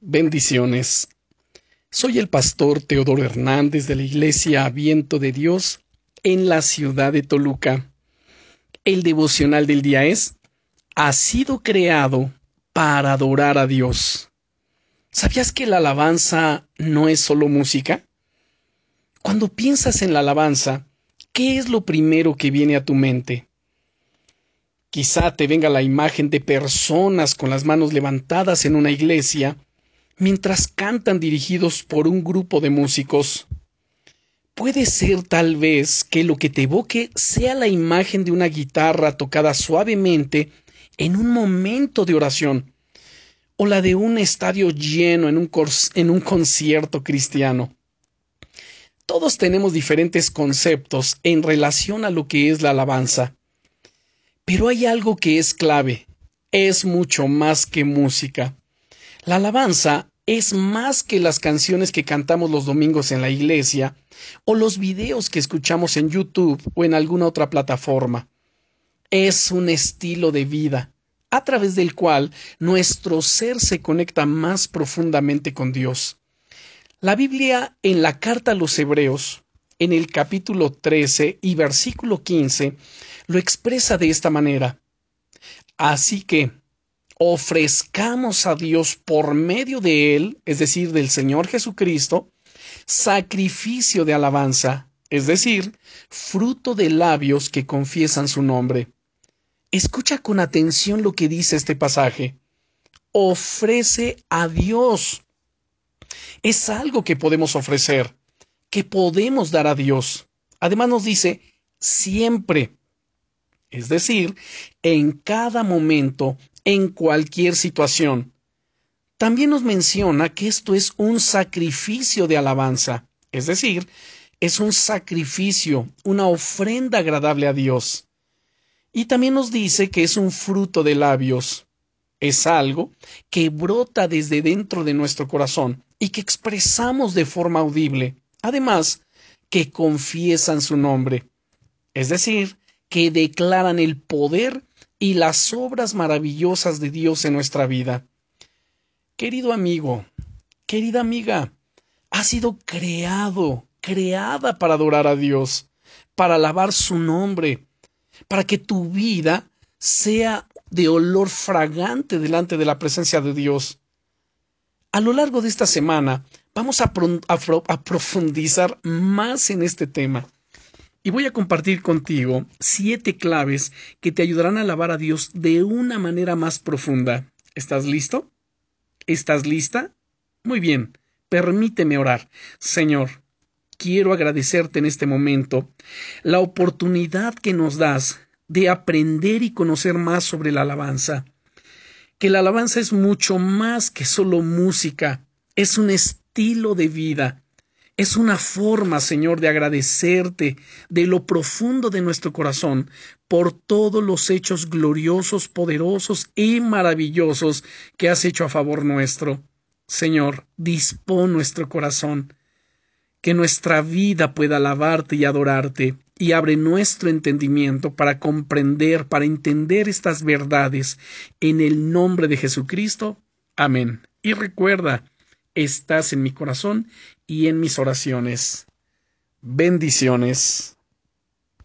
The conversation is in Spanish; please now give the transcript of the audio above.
Bendiciones. Soy el pastor Teodoro Hernández de la Iglesia Viento de Dios en la ciudad de Toluca. El devocional del día es Ha sido creado para adorar a Dios. ¿Sabías que la alabanza no es solo música? Cuando piensas en la alabanza, ¿qué es lo primero que viene a tu mente? Quizá te venga la imagen de personas con las manos levantadas en una iglesia mientras cantan dirigidos por un grupo de músicos. Puede ser tal vez que lo que te evoque sea la imagen de una guitarra tocada suavemente en un momento de oración, o la de un estadio lleno en un, concierto cristiano. Todos tenemos diferentes conceptos en relación a lo que es la alabanza. Pero hay algo que es clave, es mucho más que música. La alabanza es más que las canciones que cantamos los domingos en la iglesia o los videos que escuchamos en YouTube o en alguna otra plataforma. Es un estilo de vida a través del cual nuestro ser se conecta más profundamente con Dios. La Biblia en la carta a los Hebreos, en el capítulo 13 y versículo 15, lo expresa de esta manera. Así que ofrezcamos a Dios por medio de Él, es decir, del Señor Jesucristo, sacrificio de alabanza, es decir, fruto de labios que confiesan su nombre. Escucha con atención lo que dice este pasaje. Ofrece a Dios. Es algo que podemos ofrecer, que podemos dar a Dios. Además nos dice siempre es decir, en cada momento, en cualquier situación. También nos menciona que esto es un sacrificio de alabanza, es decir, es un sacrificio, una ofrenda agradable a Dios. Y también nos dice que es un fruto de labios, es algo que brota desde dentro de nuestro corazón y que expresamos de forma audible, además que confiesan su nombre, es decir, que declaran el poder y las obras maravillosas de Dios en nuestra vida. Querido amigo, querida amiga, has sido creado, creada para adorar a Dios, para alabar su nombre, para que tu vida sea de olor fragante delante de la presencia de Dios. A lo largo de esta semana vamos a, a profundizar más en este tema y voy a compartir contigo siete claves que te ayudarán a alabar a Dios de una manera más profunda. ¿Estás listo? ¿Estás lista? Muy bien, permíteme orar. Señor, quiero agradecerte en este momento la oportunidad que nos das de aprender y conocer más sobre la alabanza. Que la alabanza es mucho más que solo música, es un estilo de vida es una forma, Señor, de agradecerte de lo profundo de nuestro corazón por todos los hechos gloriosos, poderosos y maravillosos que has hecho a favor nuestro. Señor, dispón nuestro corazón, que nuestra vida pueda alabarte y adorarte, y abre nuestro entendimiento para comprender, para entender estas verdades. En el nombre de Jesucristo. Amén. Y recuerda, estás en mi corazón y en mis oraciones. Bendiciones.